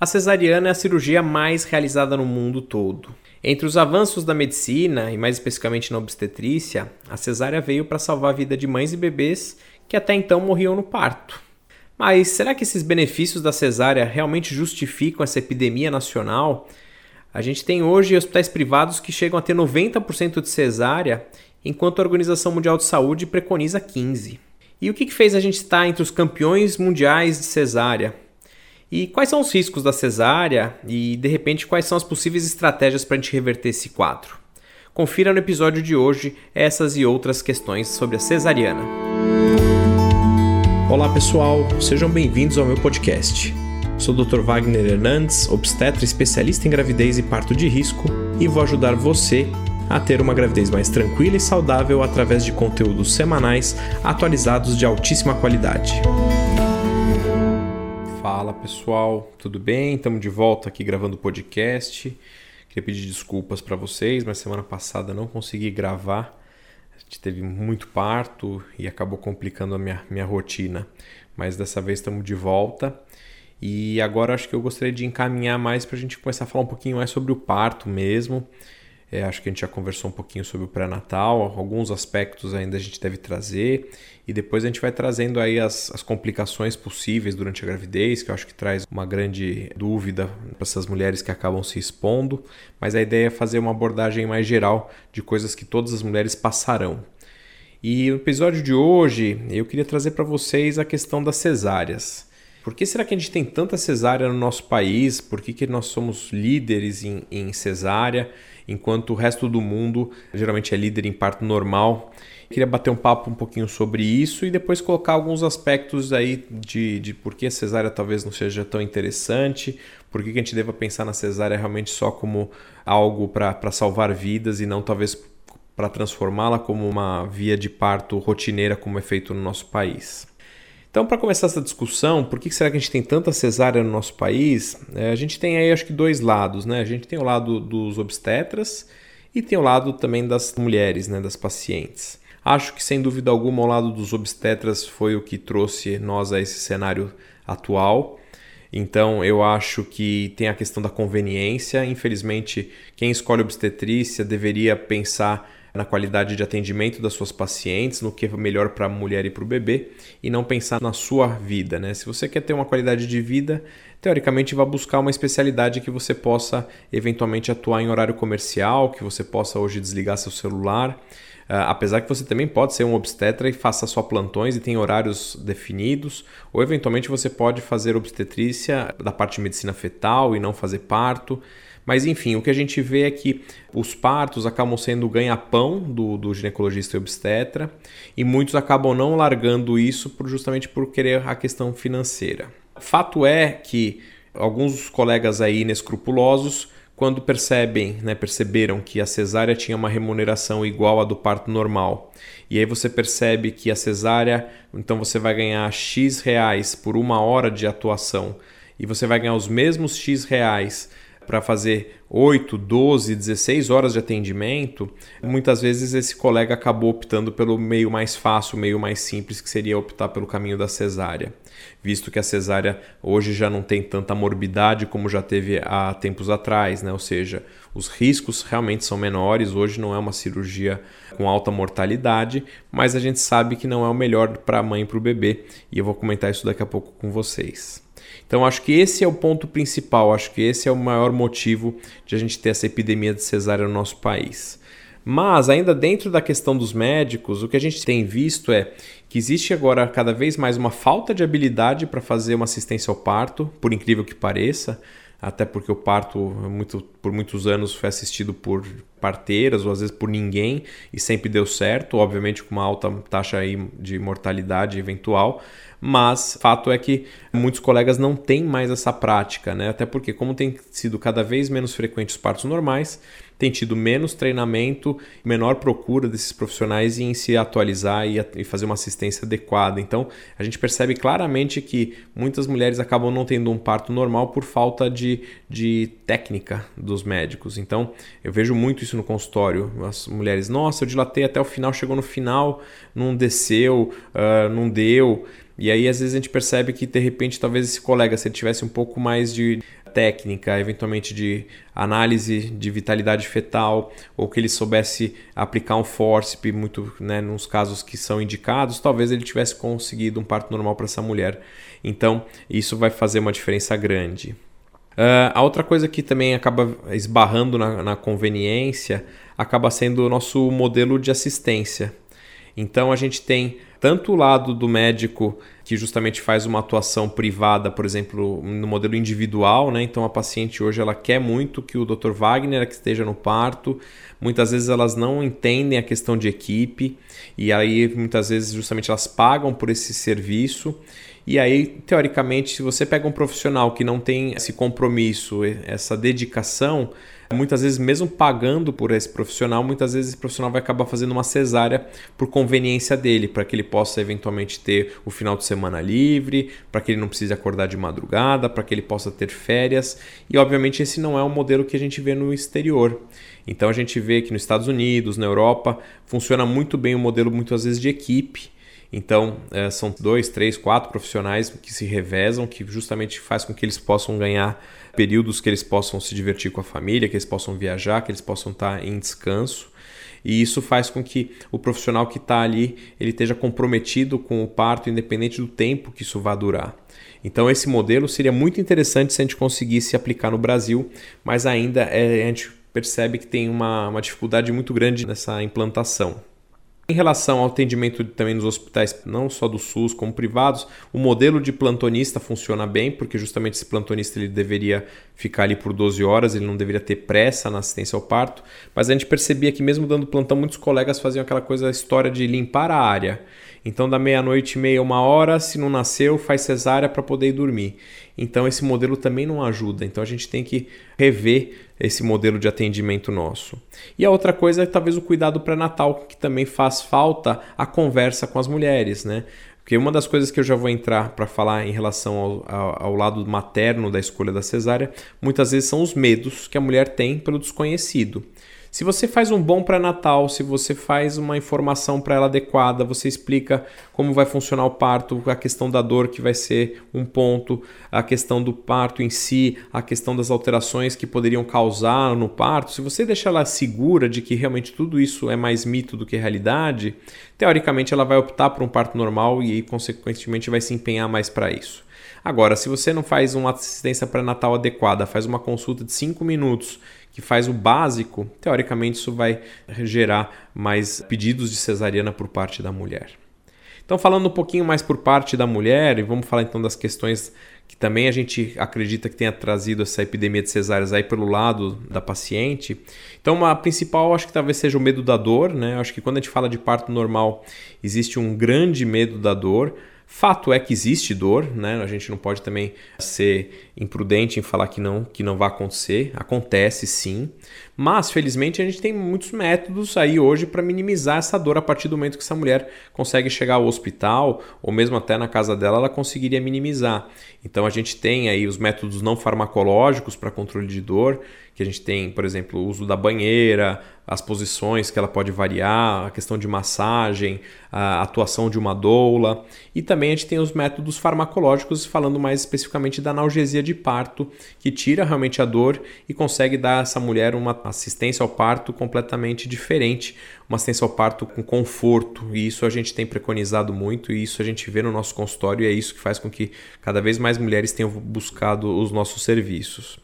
A cesariana é a cirurgia mais realizada no mundo todo. Entre os avanços da medicina, e mais especificamente na obstetrícia, a cesárea veio para salvar a vida de mães e bebês que até então morriam no parto. Mas será que esses benefícios da cesárea realmente justificam essa epidemia nacional? A gente tem hoje hospitais privados que chegam a ter 90% de cesárea, enquanto a Organização Mundial de Saúde preconiza 15%. E o que fez a gente estar entre os campeões mundiais de cesárea? E quais são os riscos da cesárea e, de repente, quais são as possíveis estratégias para a gente reverter esse quadro? Confira no episódio de hoje essas e outras questões sobre a cesariana. Olá pessoal, sejam bem-vindos ao meu podcast. Sou o Dr. Wagner Hernandes, obstetra especialista em gravidez e parto de risco, e vou ajudar você a ter uma gravidez mais tranquila e saudável através de conteúdos semanais atualizados de altíssima qualidade. Fala pessoal, tudo bem? Estamos de volta aqui gravando o podcast. Queria pedir desculpas para vocês, mas semana passada não consegui gravar. A gente teve muito parto e acabou complicando a minha, minha rotina. Mas dessa vez estamos de volta. E agora acho que eu gostaria de encaminhar mais para a gente começar a falar um pouquinho mais sobre o parto mesmo. É, acho que a gente já conversou um pouquinho sobre o pré-natal, alguns aspectos ainda a gente deve trazer e depois a gente vai trazendo aí as, as complicações possíveis durante a gravidez, que eu acho que traz uma grande dúvida para essas mulheres que acabam se expondo, mas a ideia é fazer uma abordagem mais geral de coisas que todas as mulheres passarão. E no episódio de hoje eu queria trazer para vocês a questão das cesáreas. Por que será que a gente tem tanta cesárea no nosso país? Por que, que nós somos líderes em, em cesárea? Enquanto o resto do mundo geralmente é líder em parto normal. Queria bater um papo um pouquinho sobre isso e depois colocar alguns aspectos aí de, de por que a cesárea talvez não seja tão interessante, por que a gente deva pensar na cesárea realmente só como algo para salvar vidas e não talvez para transformá-la como uma via de parto rotineira como é feito no nosso país. Então, para começar essa discussão, por que será que a gente tem tanta cesárea no nosso país? É, a gente tem aí, acho que, dois lados, né? A gente tem o lado dos obstetras e tem o lado também das mulheres, né? Das pacientes. Acho que, sem dúvida alguma, o lado dos obstetras foi o que trouxe nós a esse cenário atual. Então, eu acho que tem a questão da conveniência. Infelizmente, quem escolhe obstetrícia deveria pensar na qualidade de atendimento das suas pacientes, no que é melhor para a mulher e para o bebê, e não pensar na sua vida. Né? Se você quer ter uma qualidade de vida, teoricamente vá buscar uma especialidade que você possa eventualmente atuar em horário comercial, que você possa hoje desligar seu celular. Uh, apesar que você também pode ser um obstetra e faça só plantões e tem horários definidos, ou eventualmente você pode fazer obstetrícia da parte de medicina fetal e não fazer parto. Mas enfim, o que a gente vê é que os partos acabam sendo o ganha-pão do, do ginecologista e obstetra, e muitos acabam não largando isso por, justamente por querer a questão financeira. Fato é que alguns colegas aí inescrupulosos quando percebem, né, perceberam que a cesárea tinha uma remuneração igual à do parto normal. E aí você percebe que a cesárea, então você vai ganhar X reais por uma hora de atuação e você vai ganhar os mesmos X reais para fazer 8, 12, 16 horas de atendimento, muitas vezes esse colega acabou optando pelo meio mais fácil, meio mais simples, que seria optar pelo caminho da cesárea. Visto que a cesárea hoje já não tem tanta morbidade como já teve há tempos atrás, né? ou seja, os riscos realmente são menores. Hoje não é uma cirurgia com alta mortalidade, mas a gente sabe que não é o melhor para a mãe e para o bebê, e eu vou comentar isso daqui a pouco com vocês. Então acho que esse é o ponto principal, acho que esse é o maior motivo de a gente ter essa epidemia de cesárea no nosso país. Mas ainda dentro da questão dos médicos, o que a gente tem visto é que existe agora cada vez mais uma falta de habilidade para fazer uma assistência ao parto, por incrível que pareça até porque o parto muito, por muitos anos foi assistido por parteiras ou às vezes por ninguém e sempre deu certo, obviamente com uma alta taxa aí de mortalidade eventual, mas fato é que muitos colegas não têm mais essa prática, né? Até porque como tem sido cada vez menos frequentes os partos normais, tem tido menos treinamento, menor procura desses profissionais em se atualizar e, fazer uma assistência adequada. Então, a gente percebe claramente que muitas mulheres acabam não tendo um parto normal por falta de, de técnica dos médicos. Então, eu vejo muito isso no consultório. As mulheres, nossa, eu dilatei até o final, chegou no final, não desceu, uh, não deu. E aí às vezes a gente percebe que de repente talvez esse colega, se ele tivesse um pouco mais de técnica, eventualmente de análise de vitalidade fetal, ou que ele soubesse aplicar um forceps muito, né, nos casos que são indicados, talvez ele tivesse conseguido um parto normal para essa mulher. Então, isso vai fazer uma diferença grande. Uh, a outra coisa que também acaba esbarrando na, na conveniência acaba sendo o nosso modelo de assistência. Então a gente tem tanto o lado do médico que justamente faz uma atuação privada, por exemplo, no modelo individual, né? Então a paciente hoje ela quer muito que o Dr. Wagner esteja no parto. Muitas vezes elas não entendem a questão de equipe e aí muitas vezes justamente elas pagam por esse serviço. E aí, teoricamente, se você pega um profissional que não tem esse compromisso, essa dedicação, Muitas vezes, mesmo pagando por esse profissional, muitas vezes esse profissional vai acabar fazendo uma cesárea por conveniência dele, para que ele possa eventualmente ter o final de semana livre, para que ele não precise acordar de madrugada, para que ele possa ter férias. E obviamente esse não é um modelo que a gente vê no exterior. Então a gente vê que nos Estados Unidos, na Europa, funciona muito bem o modelo muitas vezes de equipe. Então, é, são dois, três, quatro profissionais que se revezam, que justamente faz com que eles possam ganhar períodos que eles possam se divertir com a família, que eles possam viajar, que eles possam estar em descanso. E isso faz com que o profissional que está ali ele esteja comprometido com o parto, independente do tempo que isso vá durar. Então esse modelo seria muito interessante se a gente conseguisse aplicar no Brasil, mas ainda é, a gente percebe que tem uma, uma dificuldade muito grande nessa implantação. Em relação ao atendimento também nos hospitais, não só do SUS como privados, o modelo de plantonista funciona bem, porque justamente esse plantonista ele deveria ficar ali por 12 horas, ele não deveria ter pressa na assistência ao parto, mas a gente percebia que mesmo dando plantão, muitos colegas faziam aquela coisa, a história de limpar a área. Então, da meia-noite e meia, uma hora, se não nasceu, faz cesárea para poder ir dormir. Então, esse modelo também não ajuda. Então, a gente tem que rever esse modelo de atendimento nosso. E a outra coisa é talvez o cuidado pré-natal, que também faz falta a conversa com as mulheres, né? Porque uma das coisas que eu já vou entrar para falar em relação ao, ao, ao, lado materno da escolha da cesárea, muitas vezes são os medos que a mulher tem pelo desconhecido. Se você faz um bom pré-natal, se você faz uma informação para ela adequada, você explica como vai funcionar o parto, a questão da dor que vai ser um ponto, a questão do parto em si, a questão das alterações que poderiam causar no parto, se você deixar ela segura de que realmente tudo isso é mais mito do que realidade, teoricamente ela vai optar por um parto normal e consequentemente vai se empenhar mais para isso. Agora, se você não faz uma assistência pré-natal adequada, faz uma consulta de 5 minutos que faz o básico, teoricamente isso vai gerar mais pedidos de cesariana por parte da mulher. Então, falando um pouquinho mais por parte da mulher, e vamos falar então das questões que também a gente acredita que tenha trazido essa epidemia de cesáreas aí pelo lado da paciente. Então, a principal acho que talvez seja o medo da dor, né? Acho que quando a gente fala de parto normal, existe um grande medo da dor. Fato é que existe dor, né? A gente não pode também ser imprudente em falar que não, que não vai acontecer. Acontece sim, mas felizmente a gente tem muitos métodos aí hoje para minimizar essa dor a partir do momento que essa mulher consegue chegar ao hospital ou mesmo até na casa dela, ela conseguiria minimizar. Então a gente tem aí os métodos não farmacológicos para controle de dor, que a gente tem, por exemplo, o uso da banheira, as posições que ela pode variar, a questão de massagem, a atuação de uma doula. E também a gente tem os métodos farmacológicos, falando mais especificamente da analgesia de parto, que tira realmente a dor e consegue dar a essa mulher uma assistência ao parto completamente diferente, uma assistência ao parto com conforto. E isso a gente tem preconizado muito e isso a gente vê no nosso consultório e é isso que faz com que cada vez mais mulheres tenham buscado os nossos serviços.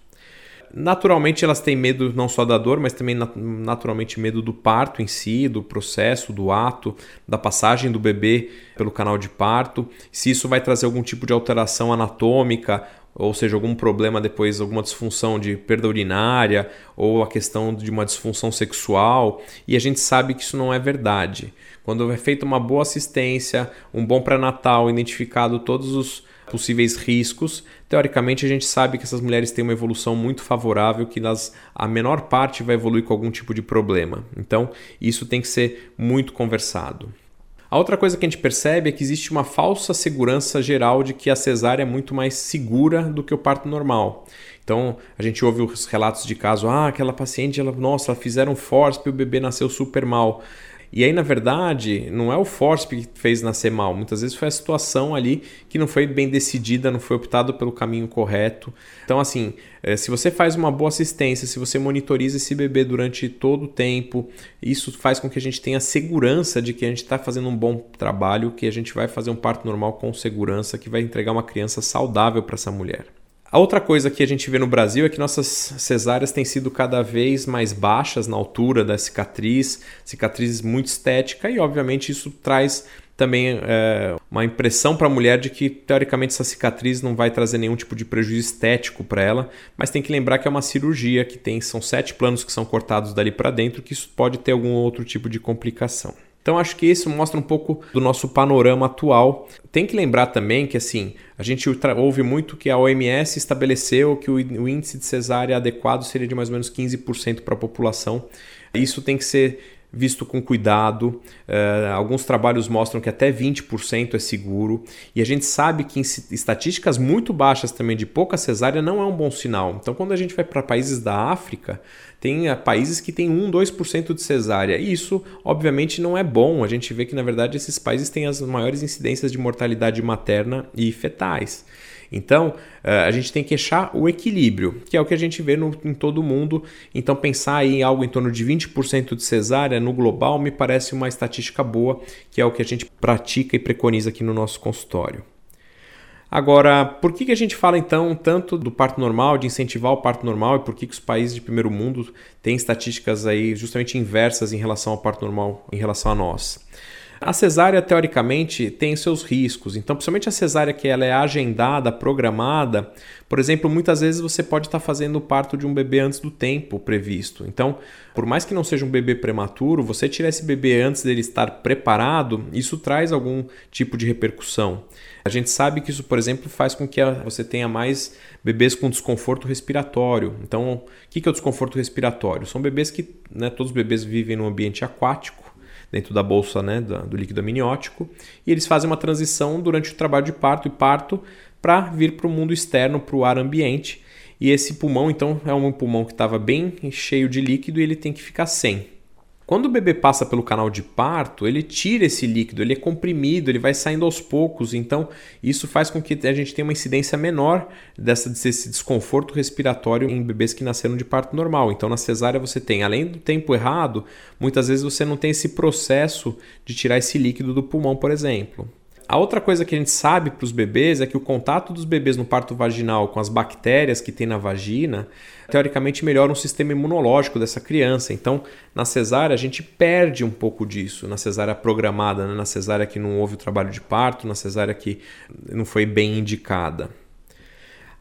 Naturalmente elas têm medo não só da dor, mas também naturalmente medo do parto em si, do processo, do ato, da passagem do bebê pelo canal de parto, se isso vai trazer algum tipo de alteração anatômica, ou seja, algum problema depois, alguma disfunção de perda urinária ou a questão de uma disfunção sexual, e a gente sabe que isso não é verdade. Quando é feita uma boa assistência, um bom pré-natal, identificado todos os possíveis riscos, teoricamente a gente sabe que essas mulheres têm uma evolução muito favorável, que nas, a menor parte vai evoluir com algum tipo de problema. Então, isso tem que ser muito conversado. A outra coisa que a gente percebe é que existe uma falsa segurança geral de que a cesárea é muito mais segura do que o parto normal. Então, a gente ouve os relatos de caso, ah, aquela paciente, ela, nossa, fizeram force e o bebê nasceu super mal. E aí, na verdade, não é o force que fez nascer mal. Muitas vezes foi a situação ali que não foi bem decidida, não foi optado pelo caminho correto. Então, assim, eh, se você faz uma boa assistência, se você monitoriza esse bebê durante todo o tempo, isso faz com que a gente tenha segurança de que a gente está fazendo um bom trabalho, que a gente vai fazer um parto normal com segurança, que vai entregar uma criança saudável para essa mulher. A outra coisa que a gente vê no Brasil é que nossas cesáreas têm sido cada vez mais baixas na altura da cicatriz, cicatrizes muito estética, e obviamente isso traz também é, uma impressão para a mulher de que teoricamente essa cicatriz não vai trazer nenhum tipo de prejuízo estético para ela, mas tem que lembrar que é uma cirurgia que tem são sete planos que são cortados dali para dentro, que isso pode ter algum outro tipo de complicação. Então acho que isso mostra um pouco do nosso panorama atual. Tem que lembrar também que assim, a gente ouve muito que a OMS estabeleceu que o índice de cesárea adequado seria de mais ou menos 15% para a população. Isso tem que ser visto com cuidado. Uh, alguns trabalhos mostram que até 20% é seguro. E a gente sabe que em estatísticas muito baixas também de pouca cesárea não é um bom sinal. Então, quando a gente vai para países da África, tem uh, países que têm 1, 2% de cesárea. E isso, obviamente, não é bom. A gente vê que, na verdade, esses países têm as maiores incidências de mortalidade materna e fetais. Então, eh, a gente tem que achar o equilíbrio, que é o que a gente vê no, em todo mundo. Então, pensar em algo em torno de 20% de cesárea no global me parece uma estatística boa, que é o que a gente pratica e preconiza aqui no nosso consultório. Agora, por que, que a gente fala então tanto do parto normal, de incentivar o parto normal e por que, que os países de primeiro mundo têm estatísticas aí justamente inversas em relação ao parto normal, em relação a nós? A cesárea, teoricamente, tem seus riscos. Então, principalmente a cesárea que ela é agendada, programada, por exemplo, muitas vezes você pode estar fazendo o parto de um bebê antes do tempo previsto. Então, por mais que não seja um bebê prematuro, você tirar esse bebê antes dele estar preparado, isso traz algum tipo de repercussão. A gente sabe que isso, por exemplo, faz com que você tenha mais bebês com desconforto respiratório. Então, o que é o desconforto respiratório? São bebês que, né, todos os bebês vivem num ambiente aquático dentro da bolsa né, do líquido amniótico, e eles fazem uma transição durante o trabalho de parto e parto para vir para o mundo externo, para o ar ambiente. E esse pulmão, então, é um pulmão que estava bem cheio de líquido e ele tem que ficar sem. Quando o bebê passa pelo canal de parto, ele tira esse líquido, ele é comprimido, ele vai saindo aos poucos, então isso faz com que a gente tenha uma incidência menor dessa, desse desconforto respiratório em bebês que nasceram de parto normal. Então na cesárea você tem, além do tempo errado, muitas vezes você não tem esse processo de tirar esse líquido do pulmão, por exemplo. A outra coisa que a gente sabe para os bebês é que o contato dos bebês no parto vaginal com as bactérias que tem na vagina, teoricamente melhora o sistema imunológico dessa criança. Então, na cesárea, a gente perde um pouco disso. Na cesárea programada, né? na cesárea que não houve o trabalho de parto, na cesárea que não foi bem indicada.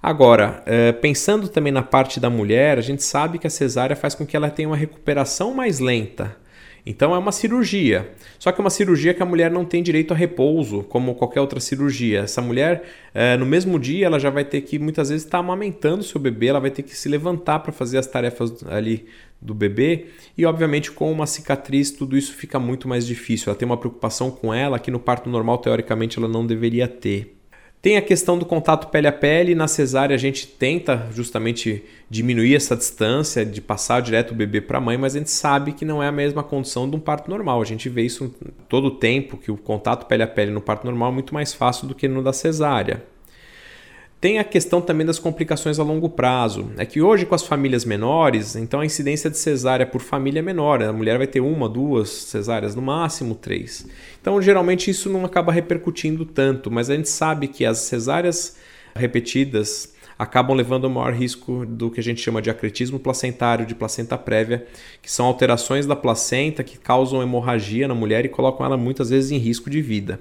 Agora, eh, pensando também na parte da mulher, a gente sabe que a cesárea faz com que ela tenha uma recuperação mais lenta então é uma cirurgia. Só que é uma cirurgia que a mulher não tem direito a repouso, como qualquer outra cirurgia. Essa mulher, é, no mesmo dia, ela já vai ter que muitas vezes estar tá amamentando seu bebê, ela vai ter que se levantar para fazer as tarefas ali do bebê. E obviamente, com uma cicatriz, tudo isso fica muito mais difícil. Ela tem uma preocupação com ela que no parto normal, teoricamente, ela não deveria ter. Tem a questão do contato pele a pele. Na cesárea, a gente tenta justamente diminuir essa distância, de passar direto o bebê para a mãe, mas a gente sabe que não é a mesma condição de um parto normal. A gente vê isso todo o tempo, que o contato pele a pele no parto normal é muito mais fácil do que no da cesárea. Tem a questão também das complicações a longo prazo. É que hoje, com as famílias menores, então a incidência de cesárea por família é menor. A mulher vai ter uma, duas cesáreas, no máximo três. Então, geralmente, isso não acaba repercutindo tanto, mas a gente sabe que as cesáreas repetidas acabam levando ao maior risco do que a gente chama de acretismo placentário, de placenta prévia, que são alterações da placenta que causam hemorragia na mulher e colocam ela muitas vezes em risco de vida.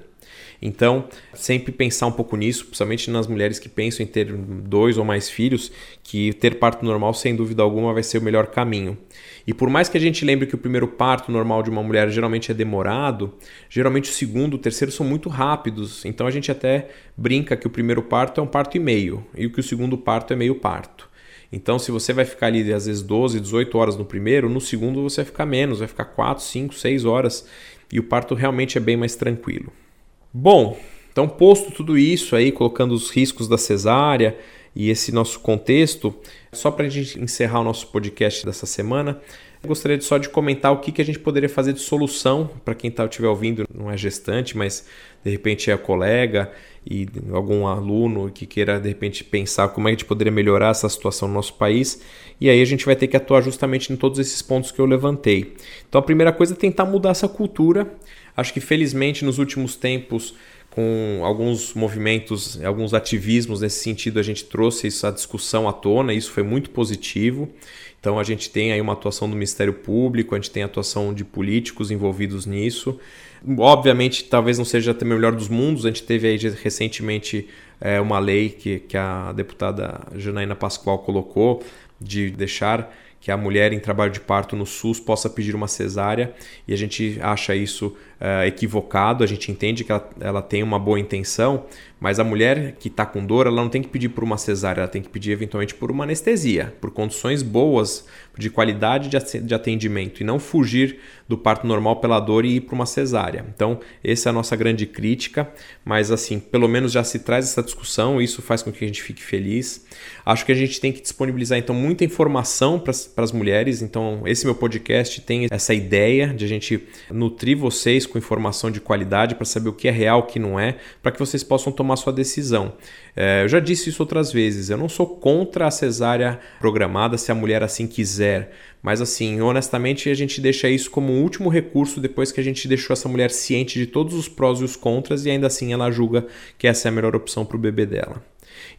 Então, sempre pensar um pouco nisso, principalmente nas mulheres que pensam em ter dois ou mais filhos, que ter parto normal, sem dúvida alguma, vai ser o melhor caminho. E por mais que a gente lembre que o primeiro parto normal de uma mulher geralmente é demorado, geralmente o segundo, o terceiro são muito rápidos. Então a gente até brinca que o primeiro parto é um parto e meio e que o segundo parto é meio parto. Então, se você vai ficar ali às vezes 12, 18 horas no primeiro, no segundo você vai ficar menos, vai ficar 4, 5, 6 horas e o parto realmente é bem mais tranquilo. Bom, então posto tudo isso aí, colocando os riscos da cesárea e esse nosso contexto, só para a gente encerrar o nosso podcast dessa semana, eu gostaria só de comentar o que, que a gente poderia fazer de solução para quem está estiver ouvindo, não é gestante, mas de repente é colega e algum aluno que queira de repente pensar como é que a gente poderia melhorar essa situação no nosso país. E aí a gente vai ter que atuar justamente em todos esses pontos que eu levantei. Então a primeira coisa é tentar mudar essa cultura. Acho que felizmente nos últimos tempos com alguns movimentos, alguns ativismos nesse sentido, a gente trouxe essa discussão à tona, isso foi muito positivo. Então a gente tem aí uma atuação do Ministério Público, a gente tem atuação de políticos envolvidos nisso. Obviamente, talvez não seja até o melhor dos mundos, a gente teve aí recentemente é, uma lei que, que a deputada Janaína Pascoal colocou de deixar que a mulher em trabalho de parto no SUS possa pedir uma cesárea e a gente acha isso uh, equivocado, a gente entende que ela, ela, tem uma boa intenção, mas a mulher que está com dor, ela não tem que pedir por uma cesárea, ela tem que pedir eventualmente por uma anestesia, por condições boas de qualidade de atendimento e não fugir do parto normal pela dor e ir para uma cesárea. Então, essa é a nossa grande crítica, mas assim, pelo menos já se traz essa discussão, isso faz com que a gente fique feliz. Acho que a gente tem que disponibilizar então muita informação para as mulheres, então esse meu podcast tem essa ideia de a gente nutrir vocês com informação de qualidade para saber o que é real, o que não é, para que vocês possam tomar sua decisão. É, eu já disse isso outras vezes, eu não sou contra a cesárea programada se a mulher assim quiser, mas assim, honestamente, a gente deixa isso como um último recurso depois que a gente deixou essa mulher ciente de todos os prós e os contras e ainda assim ela julga que essa é a melhor opção para o bebê dela.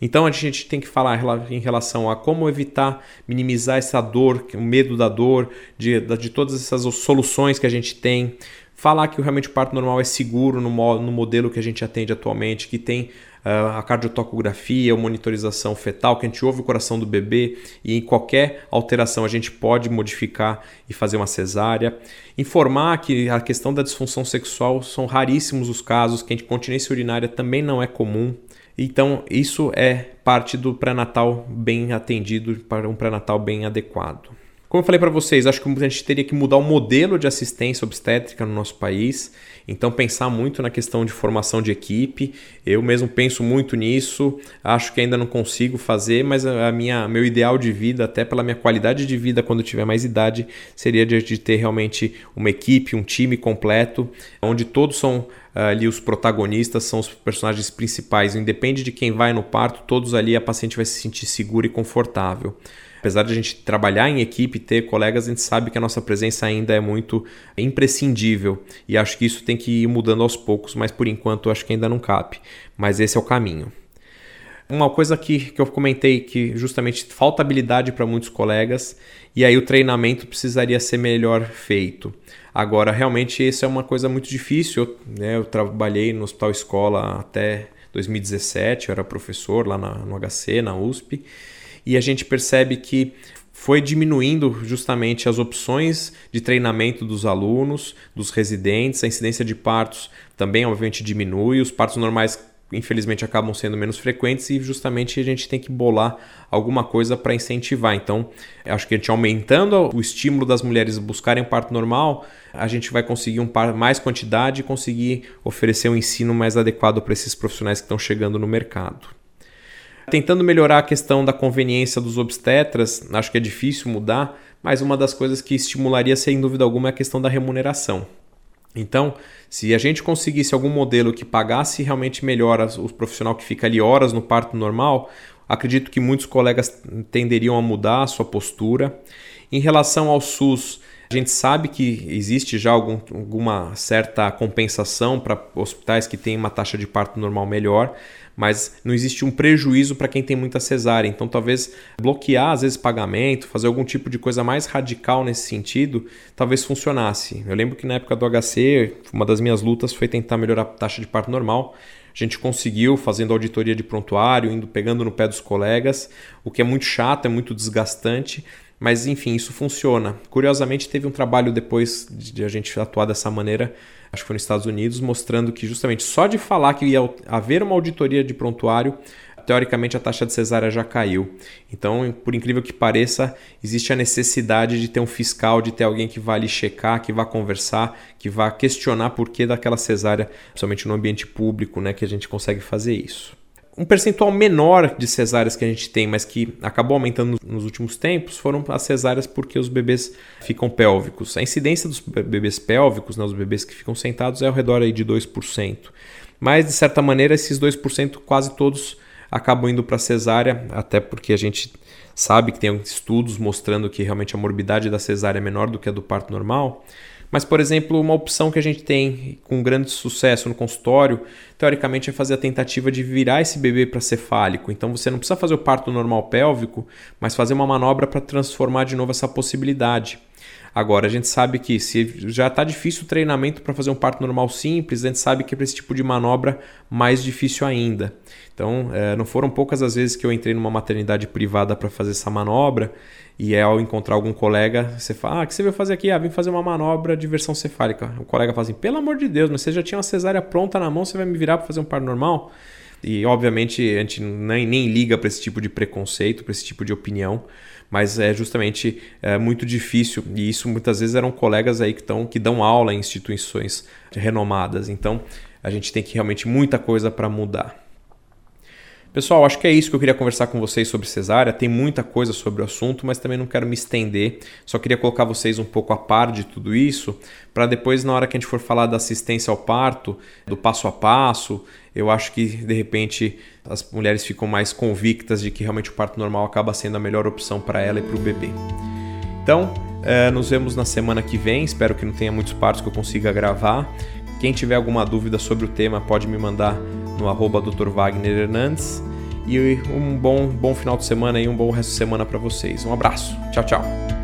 Então a gente tem que falar em relação a como evitar, minimizar essa dor, o medo da dor, de, de todas essas soluções que a gente tem. Falar que realmente o parto normal é seguro no, no modelo que a gente atende atualmente, que tem a cardiotocografia, a monitorização fetal, que a gente ouve o coração do bebê e em qualquer alteração a gente pode modificar e fazer uma cesárea. Informar que a questão da disfunção sexual são raríssimos os casos, que a continência urinária também não é comum. Então, isso é parte do pré-natal bem atendido para um pré-natal bem adequado. Como eu falei para vocês, acho que a gente teria que mudar o modelo de assistência obstétrica no nosso país. Então, pensar muito na questão de formação de equipe. Eu mesmo penso muito nisso. Acho que ainda não consigo fazer, mas a minha, meu ideal de vida, até pela minha qualidade de vida quando tiver mais idade, seria de, de ter realmente uma equipe, um time completo, onde todos são ali os protagonistas são os personagens principais. Independe de quem vai no parto, todos ali a paciente vai se sentir segura e confortável apesar de a gente trabalhar em equipe, ter colegas, a gente sabe que a nossa presença ainda é muito imprescindível e acho que isso tem que ir mudando aos poucos, mas por enquanto acho que ainda não cabe. Mas esse é o caminho. Uma coisa que, que eu comentei que justamente falta habilidade para muitos colegas e aí o treinamento precisaria ser melhor feito. Agora, realmente, isso é uma coisa muito difícil. Eu, né, eu trabalhei no Hospital Escola até 2017, eu era professor lá na, no HC, na USP, e a gente percebe que foi diminuindo justamente as opções de treinamento dos alunos, dos residentes, a incidência de partos também obviamente diminui, os partos normais infelizmente acabam sendo menos frequentes e justamente a gente tem que bolar alguma coisa para incentivar. Então, acho que a gente aumentando o estímulo das mulheres buscarem parto normal, a gente vai conseguir um par mais quantidade e conseguir oferecer um ensino mais adequado para esses profissionais que estão chegando no mercado. Tentando melhorar a questão da conveniência dos obstetras, acho que é difícil mudar, mas uma das coisas que estimularia, sem dúvida alguma, é a questão da remuneração. Então, se a gente conseguisse algum modelo que pagasse realmente melhor o profissional que fica ali horas no parto normal, acredito que muitos colegas tenderiam a mudar a sua postura. Em relação ao SUS, gente sabe que existe já algum, alguma certa compensação para hospitais que têm uma taxa de parto normal melhor, mas não existe um prejuízo para quem tem muita cesárea. Então, talvez bloquear, às vezes, pagamento, fazer algum tipo de coisa mais radical nesse sentido, talvez funcionasse. Eu lembro que na época do HC, uma das minhas lutas foi tentar melhorar a taxa de parto normal. A gente conseguiu fazendo auditoria de prontuário, indo pegando no pé dos colegas, o que é muito chato, é muito desgastante, mas enfim, isso funciona. Curiosamente, teve um trabalho depois de a gente atuar dessa maneira acho que foi nos Estados Unidos, mostrando que justamente só de falar que ia haver uma auditoria de prontuário, teoricamente a taxa de cesárea já caiu. Então, por incrível que pareça, existe a necessidade de ter um fiscal, de ter alguém que vá ali checar, que vá conversar, que vá questionar por que daquela cesárea, principalmente no ambiente público, né, que a gente consegue fazer isso. Um percentual menor de cesáreas que a gente tem, mas que acabou aumentando nos últimos tempos, foram as cesáreas porque os bebês ficam pélvicos. A incidência dos bebês pélvicos, né, os bebês que ficam sentados, é ao redor aí de 2%. Mas, de certa maneira, esses 2% quase todos acabam indo para cesárea, até porque a gente sabe que tem estudos mostrando que realmente a morbidade da cesárea é menor do que a do parto normal. Mas, por exemplo, uma opção que a gente tem com grande sucesso no consultório, teoricamente, é fazer a tentativa de virar esse bebê para cefálico. Então, você não precisa fazer o parto normal pélvico, mas fazer uma manobra para transformar de novo essa possibilidade. Agora, a gente sabe que se já está difícil o treinamento para fazer um parto normal simples, a gente sabe que para esse tipo de manobra, mais difícil ainda. Então, é, não foram poucas as vezes que eu entrei numa maternidade privada para fazer essa manobra e é ao encontrar algum colega, você fala: Ah, o que você veio fazer aqui? Ah, vim fazer uma manobra de versão cefálica. O colega fala assim: Pelo amor de Deus, mas você já tinha uma cesárea pronta na mão, você vai me virar para fazer um parto normal? E obviamente a gente nem, nem liga para esse tipo de preconceito, para esse tipo de opinião, mas é justamente é, muito difícil. E isso muitas vezes eram colegas aí que, tão, que dão aula em instituições renomadas. Então a gente tem que realmente muita coisa para mudar. Pessoal, acho que é isso que eu queria conversar com vocês sobre cesárea. Tem muita coisa sobre o assunto, mas também não quero me estender. Só queria colocar vocês um pouco a par de tudo isso, para depois, na hora que a gente for falar da assistência ao parto, do passo a passo, eu acho que de repente as mulheres ficam mais convictas de que realmente o parto normal acaba sendo a melhor opção para ela e para o bebê. Então, é, nos vemos na semana que vem. Espero que não tenha muitos partos que eu consiga gravar. Quem tiver alguma dúvida sobre o tema pode me mandar no arroba Dr. Wagner Hernandes. E um bom, bom final de semana e um bom resto de semana para vocês. Um abraço. Tchau, tchau.